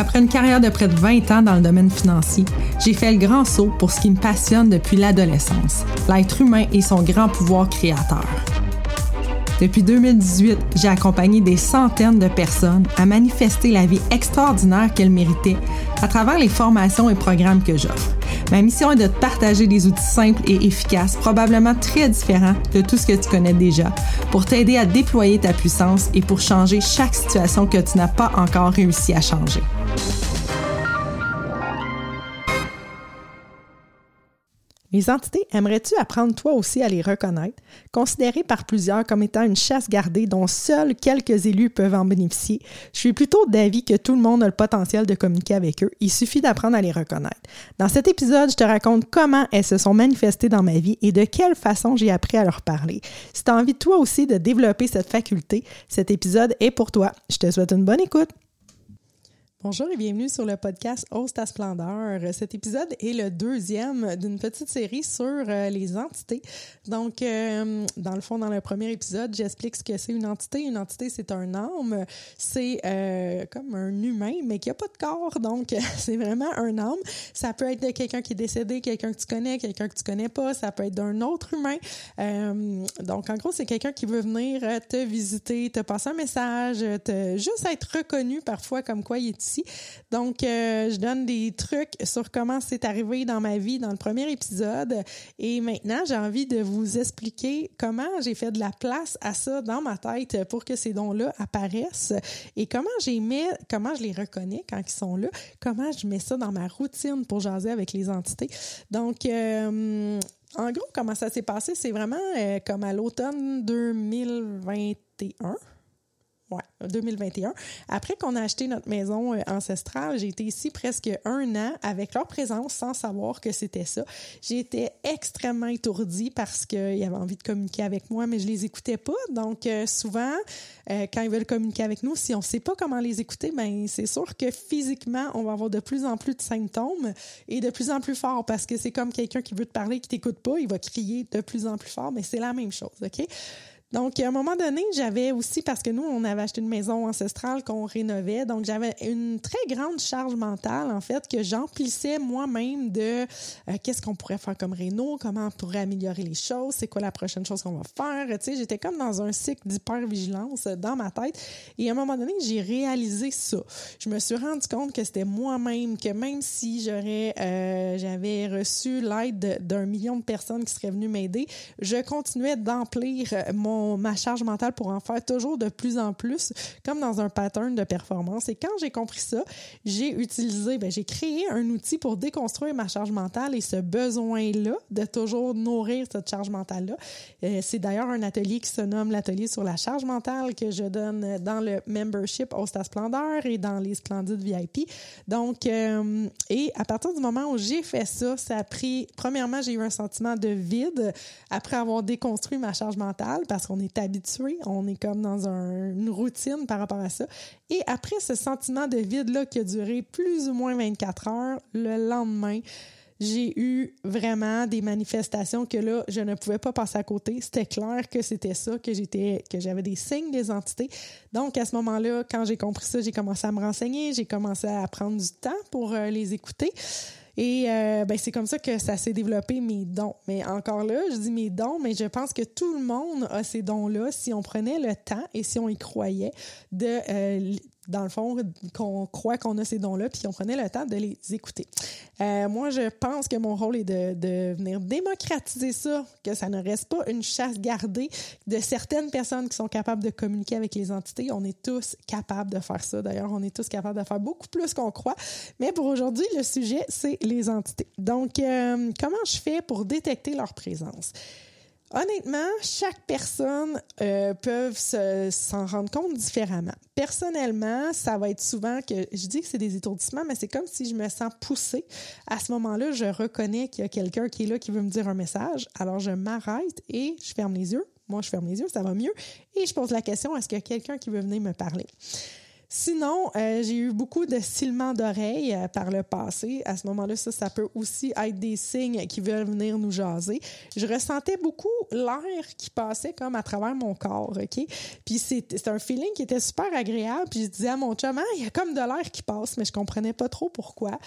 après une carrière de près de 20 ans dans le domaine financier, j'ai fait le grand saut pour ce qui me passionne depuis l'adolescence, l'être humain et son grand pouvoir créateur. Depuis 2018, j'ai accompagné des centaines de personnes à manifester la vie extraordinaire qu'elles méritaient à travers les formations et programmes que j'offre. Ma mission est de te partager des outils simples et efficaces, probablement très différents de tout ce que tu connais déjà, pour t'aider à déployer ta puissance et pour changer chaque situation que tu n'as pas encore réussi à changer. Les entités, aimerais-tu apprendre toi aussi à les reconnaître, considérées par plusieurs comme étant une chasse gardée dont seuls quelques élus peuvent en bénéficier? Je suis plutôt d'avis que tout le monde a le potentiel de communiquer avec eux, il suffit d'apprendre à les reconnaître. Dans cet épisode, je te raconte comment elles se sont manifestées dans ma vie et de quelle façon j'ai appris à leur parler. Si tu as envie toi aussi de développer cette faculté, cet épisode est pour toi. Je te souhaite une bonne écoute. Bonjour et bienvenue sur le podcast Ose ta splendeur. Cet épisode est le deuxième d'une petite série sur euh, les entités. Donc, euh, dans le fond, dans le premier épisode, j'explique ce que c'est une entité. Une entité, c'est un âme. C'est euh, comme un humain, mais qui n'a pas de corps. Donc, c'est vraiment un âme. Ça peut être de quelqu'un qui est décédé, quelqu'un que tu connais, quelqu'un que tu connais pas. Ça peut être d'un autre humain. donc, en gros, c'est quelqu'un qui veut venir te visiter, te passer un message, te, juste être reconnu parfois comme quoi il est donc, euh, je donne des trucs sur comment c'est arrivé dans ma vie dans le premier épisode. Et maintenant, j'ai envie de vous expliquer comment j'ai fait de la place à ça dans ma tête pour que ces dons-là apparaissent et comment j'ai mis, comment je les reconnais quand ils sont là, comment je mets ça dans ma routine pour jaser avec les entités. Donc, euh, en gros, comment ça s'est passé, c'est vraiment euh, comme à l'automne 2021. Ouais, 2021. Après qu'on a acheté notre maison euh, ancestrale, j'ai été ici presque un an avec leur présence sans savoir que c'était ça. J'ai été extrêmement étourdie parce qu'ils avaient envie de communiquer avec moi, mais je les écoutais pas. Donc, euh, souvent, euh, quand ils veulent communiquer avec nous, si on sait pas comment les écouter, ben c'est sûr que physiquement, on va avoir de plus en plus de symptômes et de plus en plus fort parce que c'est comme quelqu'un qui veut te parler, qui t'écoute pas, il va crier de plus en plus fort, mais c'est la même chose, OK? Donc, à un moment donné, j'avais aussi, parce que nous, on avait acheté une maison ancestrale qu'on rénovait, donc j'avais une très grande charge mentale, en fait, que j'emplissais moi-même de euh, qu'est-ce qu'on pourrait faire comme réno, comment on pourrait améliorer les choses, c'est quoi la prochaine chose qu'on va faire. Tu sais, j'étais comme dans un cycle d'hyper-vigilance dans ma tête. Et à un moment donné, j'ai réalisé ça. Je me suis rendu compte que c'était moi-même, que même si j'aurais, euh, j'avais reçu l'aide d'un million de personnes qui seraient venues m'aider, je continuais d'emplir mon ma charge mentale pour en faire toujours de plus en plus, comme dans un pattern de performance. Et quand j'ai compris ça, j'ai utilisé, ben, j'ai créé un outil pour déconstruire ma charge mentale et ce besoin-là de toujours nourrir cette charge mentale-là. Euh, c'est d'ailleurs un atelier qui se nomme l'atelier sur la charge mentale que je donne dans le membership Hosta Splendeur et dans les Splendides VIP. Donc, euh, et à partir du moment où j'ai fait ça, ça a pris, premièrement, j'ai eu un sentiment de vide après avoir déconstruit ma charge mentale parce on est habitué, on est comme dans une routine par rapport à ça. Et après ce sentiment de vide-là qui a duré plus ou moins 24 heures, le lendemain, j'ai eu vraiment des manifestations que là, je ne pouvais pas passer à côté. C'était clair que c'était ça, que j'étais, que j'avais des signes des entités. Donc, à ce moment-là, quand j'ai compris ça, j'ai commencé à me renseigner, j'ai commencé à prendre du temps pour euh, les écouter. Et euh, ben, c'est comme ça que ça s'est développé, mes dons. Mais encore là, je dis mes dons, mais je pense que tout le monde a ces dons-là si on prenait le temps et si on y croyait de euh, dans le fond, qu'on croit qu'on a ces dons-là, puis on prenait le temps de les écouter. Euh, moi, je pense que mon rôle est de, de, venir démocratiser ça, que ça ne reste pas une chasse gardée de certaines personnes qui sont capables de communiquer avec les entités. On est tous capables de faire ça. D'ailleurs, on est tous capables de faire beaucoup plus qu'on croit. Mais pour aujourd'hui, le sujet, c'est les entités. Donc, euh, comment je fais pour détecter leur présence? Honnêtement, chaque personne euh, peut s'en rendre compte différemment. Personnellement, ça va être souvent que je dis que c'est des étourdissements, mais c'est comme si je me sens poussée. À ce moment-là, je reconnais qu'il y a quelqu'un qui est là qui veut me dire un message. Alors, je m'arrête et je ferme les yeux. Moi, je ferme les yeux, ça va mieux. Et je pose la question, est-ce qu'il y a quelqu'un qui veut venir me parler? Sinon, euh, j'ai eu beaucoup de silements d'oreilles euh, par le passé. À ce moment-là, ça, peut aussi être des signes qui veulent venir nous jaser. Je ressentais beaucoup l'air qui passait comme à travers mon corps, OK? Puis c'est un feeling qui était super agréable. Puis je disais à mon chum, ah, il y a comme de l'air qui passe, mais je comprenais pas trop pourquoi.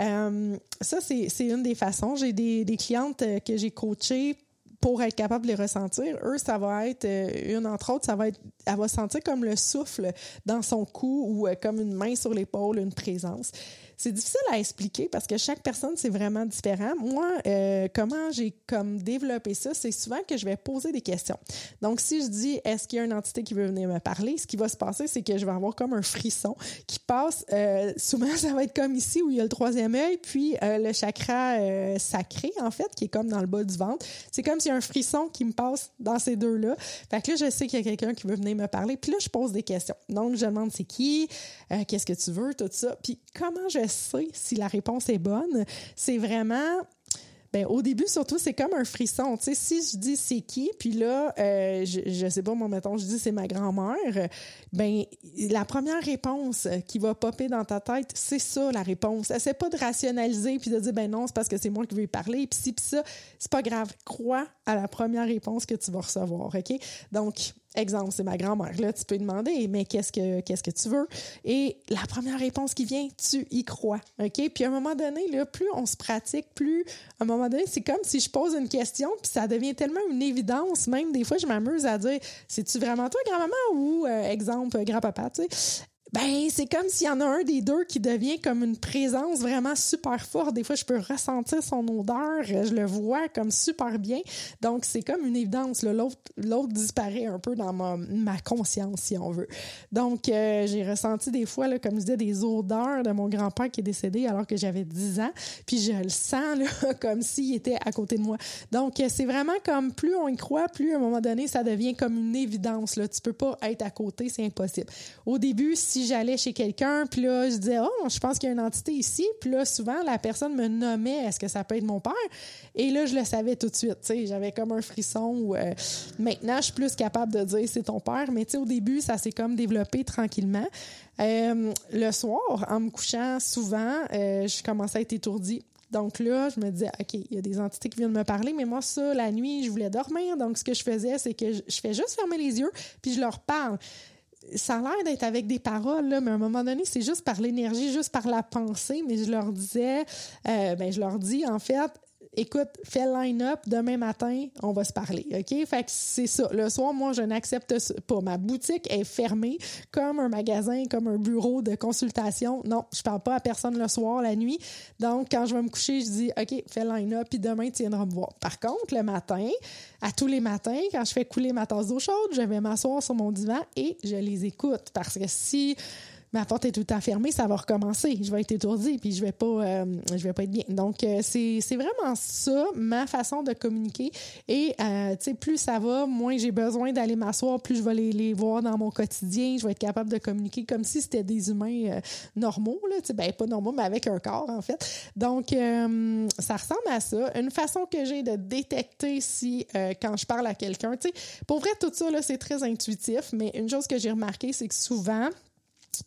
Euh, ça, c'est une des façons. J'ai des clientes que j'ai coachées pour être capable de les ressentir. Eux, ça va être euh, une entre autres, ça va être, elle va sentir comme le souffle dans son cou ou euh, comme une main sur l'épaule, une présence. C'est difficile à expliquer parce que chaque personne, c'est vraiment différent. Moi, euh, comment j'ai comme développé ça, c'est souvent que je vais poser des questions. Donc, si je dis, est-ce qu'il y a une entité qui veut venir me parler, ce qui va se passer, c'est que je vais avoir comme un frisson qui passe. Euh, souvent, ça va être comme ici où il y a le troisième œil, puis euh, le chakra sacré, en fait, qui est comme dans le bas du ventre. C'est comme s'il y a un frisson qui me passe dans ces deux-là. Fait que là, je sais qu'il y a quelqu'un qui veut venir me parler. Puis là, je pose des questions. Donc, je demande c'est qui, qu'est-ce que tu veux, tout ça. Puis comment je si la réponse est bonne, c'est vraiment ben, au début, surtout, c'est comme un frisson. Tu sais, si je dis c'est qui, puis là, euh, je, je sais pas, moi, mettons, je dis c'est ma grand-mère, ben, la première réponse qui va popper dans ta tête, c'est ça, la réponse. Essaie pas de rationaliser puis de dire, ben non, c'est parce que c'est moi qui veux parler, puis si, puis ça. C'est pas grave. Crois à la première réponse que tu vas recevoir, OK? Donc, Exemple, c'est ma grand-mère. Là, tu peux demander, mais qu'est-ce que qu'est-ce que tu veux? Et la première réponse qui vient, tu y crois, ok? Puis à un moment donné, là, plus on se pratique, plus à un moment donné, c'est comme si je pose une question, puis ça devient tellement une évidence. Même des fois, je m'amuse à dire, c'est-tu vraiment toi, grand-maman ou euh, exemple, grand-papa, tu sais? Ben, c'est comme s'il y en a un des deux qui devient comme une présence vraiment super forte. Des fois, je peux ressentir son odeur, je le vois comme super bien. Donc, c'est comme une évidence. L'autre, disparaît un peu dans ma, ma conscience, si on veut. Donc, euh, j'ai ressenti des fois, là, comme je disais, des odeurs de mon grand-père qui est décédé alors que j'avais 10 ans. Puis je le sens là, comme s'il était à côté de moi. Donc, c'est vraiment comme plus on y croit, plus à un moment donné, ça devient comme une évidence. Là. Tu peux pas être à côté, c'est impossible. Au début, si j'allais chez quelqu'un, puis là, je disais, oh, je pense qu'il y a une entité ici. Puis là, souvent, la personne me nommait, est-ce que ça peut être mon père? Et là, je le savais tout de suite. Tu sais, j'avais comme un frisson. Euh, maintenant, je suis plus capable de dire c'est ton père. Mais tu sais, au début, ça s'est comme développé tranquillement. Euh, le soir, en me couchant, souvent, euh, je commençais à être étourdie. Donc là, je me disais, OK, il y a des entités qui viennent me parler, mais moi, ça, la nuit, je voulais dormir. Donc, ce que je faisais, c'est que je fais juste fermer les yeux, puis je leur parle ça a l'air d'être avec des paroles, là, mais à un moment donné, c'est juste par l'énergie, juste par la pensée. Mais je leur disais, euh, ben, je leur dis, en fait, écoute, fais line-up, demain matin, on va se parler, OK? Fait que c'est ça. Le soir, moi, je n'accepte pas. Ma boutique est fermée comme un magasin, comme un bureau de consultation. Non, je parle pas à personne le soir, la nuit. Donc, quand je vais me coucher, je dis, OK, fais line-up, puis demain, tu viendras me voir. Par contre, le matin, à tous les matins, quand je fais couler ma tasse d'eau chaude, je vais m'asseoir sur mon divan et je les écoute. Parce que si ma porte est tout à fermée, ça va recommencer. Je vais être étourdie puis je vais pas euh, je vais pas être bien. Donc euh, c'est c'est vraiment ça ma façon de communiquer et euh, tu sais plus ça va, moins j'ai besoin d'aller m'asseoir, plus je vais les, les voir dans mon quotidien, je vais être capable de communiquer comme si c'était des humains normaux là, tu sais ben pas normaux mais avec un corps en fait. Donc ça ressemble à ça, une façon que j'ai de détecter si quand je parle à quelqu'un, tu sais pour vrai tout ça là c'est très intuitif, mais une chose que j'ai remarqué c'est que souvent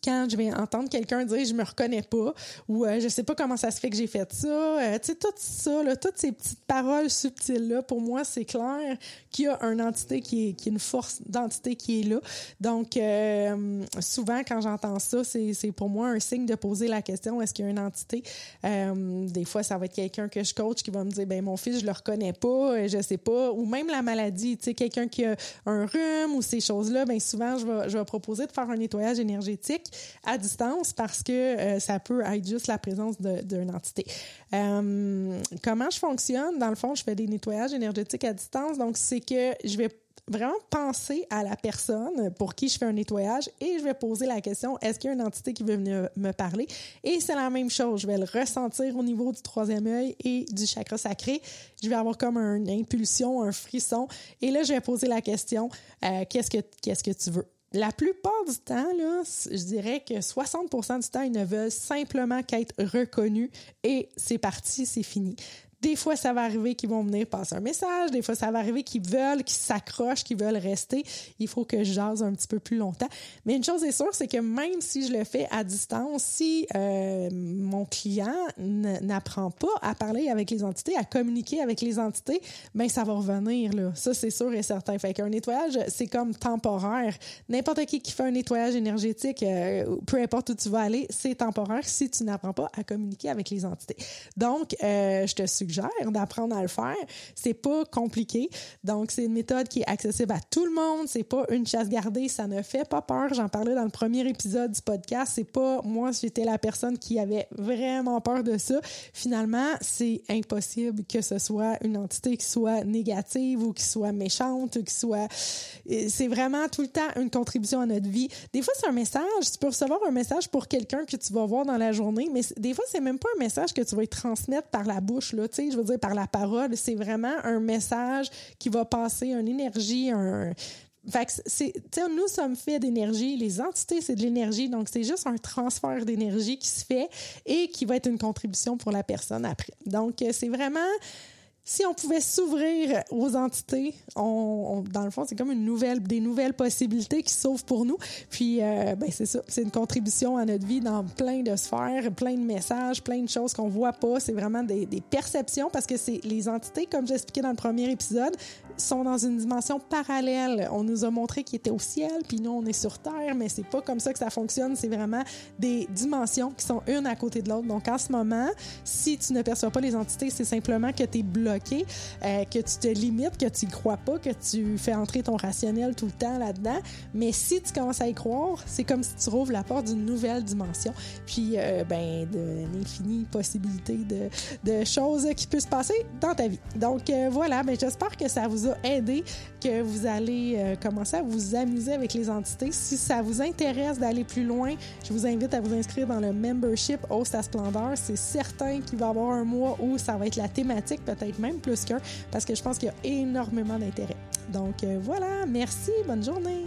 quand je vais entendre quelqu'un dire je me reconnais pas ou euh, je sais pas comment ça se fait que j'ai fait ça, euh, tu sais tout ça là, toutes ces petites paroles subtiles là, pour moi c'est clair qu'il y a une entité qui est qui est une force d'entité qui est là. Donc euh, souvent quand j'entends ça, c'est pour moi un signe de poser la question est-ce qu'il y a une entité? Des fois ça va être quelqu'un que je coach qui va me dire ben mon fils je le reconnais pas, je sais pas. Ou même la maladie, tu sais quelqu'un qui a un rhume ou ces choses-là, ben souvent je vais je vais proposer de faire un nettoyage énergétique à distance parce que euh, ça peut être juste la présence d'une entité. Euh, comment je fonctionne? Dans le fond, je fais des nettoyages énergétiques à distance. Donc, c'est que je vais vraiment penser à la personne pour qui je fais un nettoyage et je vais poser la question est-ce qu'il y a une entité qui veut venir me parler? Et c'est la même chose. Je vais le ressentir au niveau du troisième œil et du chakra sacré. Je vais avoir comme une impulsion, un frisson. Et là, je vais poser la question euh, qu'est-ce que qu'est-ce que tu veux? La plupart du temps, là, je dirais que 60% du temps, ils ne veulent simplement qu'être reconnus et c'est parti, c'est fini. Des fois, ça va arriver qu'ils vont venir passer un message. Des fois, ça va arriver qu'ils veulent, qu'ils s'accrochent, qu'ils veulent rester. Il faut que je jase un petit peu plus longtemps. Mais une chose est sûre, c'est que même si je le fais à distance, si euh, mon client n'apprend pas à parler avec les entités, à communiquer avec les entités, ben ça va revenir là. Ça c'est sûr et certain. Fait qu'un nettoyage, c'est comme temporaire. N'importe qui qui fait un nettoyage énergétique, euh, peu importe où tu vas aller, c'est temporaire si tu n'apprends pas à communiquer avec les entités. Donc, euh, je te suggère d'apprendre à le faire. C'est pas compliqué. Donc, c'est une méthode qui est accessible à tout le monde. C'est pas une chasse gardée. Ça ne fait pas peur. J'en parlais dans le premier épisode du podcast. C'est pas moi, j'étais la personne qui avait vraiment peur de ça. Finalement, c'est impossible que ce soit une entité qui soit négative ou qui soit méchante ou qui soit, c'est vraiment tout le temps une contribution à notre vie. Des fois, c'est un message. Tu peux recevoir un message pour quelqu'un que tu vas voir dans la journée, mais des fois, c'est même pas un message que tu vas transmettre par la bouche, là je veux dire, par la parole. C'est vraiment un message qui va passer, une énergie, un, fait que c'est, nous sommes faits d'énergie, les entités c'est de l'énergie, donc c'est juste un transfert d'énergie qui se fait et qui va être une contribution pour la personne après. Donc c'est vraiment si on pouvait s'ouvrir aux entités, dans le fond, c'est comme des nouvelles possibilités qui s'ouvrent pour nous. Puis, euh, ben c'est ça, c'est une contribution à notre vie dans plein de sphères, plein de messages, plein de choses qu'on voit pas. C'est vraiment des, perceptions parce que les entités, comme j'expliquais dans le premier épisode, sont dans une dimension parallèle. On nous a montré qu'ils étaient au ciel, puis nous on est sur terre, mais c'est pas comme ça que ça fonctionne. C'est vraiment des dimensions qui sont une à côté de l'autre. Donc en ce moment, si tu ne perçois pas les entités, c'est simplement que tu es bloqué euh, que tu te limites, que tu y crois pas, que tu fais entrer ton rationnel tout le temps là-dedans. Mais si tu commences à y croire, c'est comme si tu rouvres la porte d'une nouvelle dimension. Puis, euh, ben, d'infinies possibilités de, choses qui peuvent se passer dans ta vie. Donc, euh, voilà, ben, j'espère que ça vous a aidé, que vous allez commencer à vous amuser avec les entités. Si ça vous intéresse d'aller plus loin, je vous invite à vous inscrire dans le membership Host à Splendeur. C'est certain qu'il va y avoir un mois où ça va être la thématique, peut-être même plus qu'un, parce que je pense qu'il y a énormément d'intérêt. Donc euh, voilà, merci, bonne journée.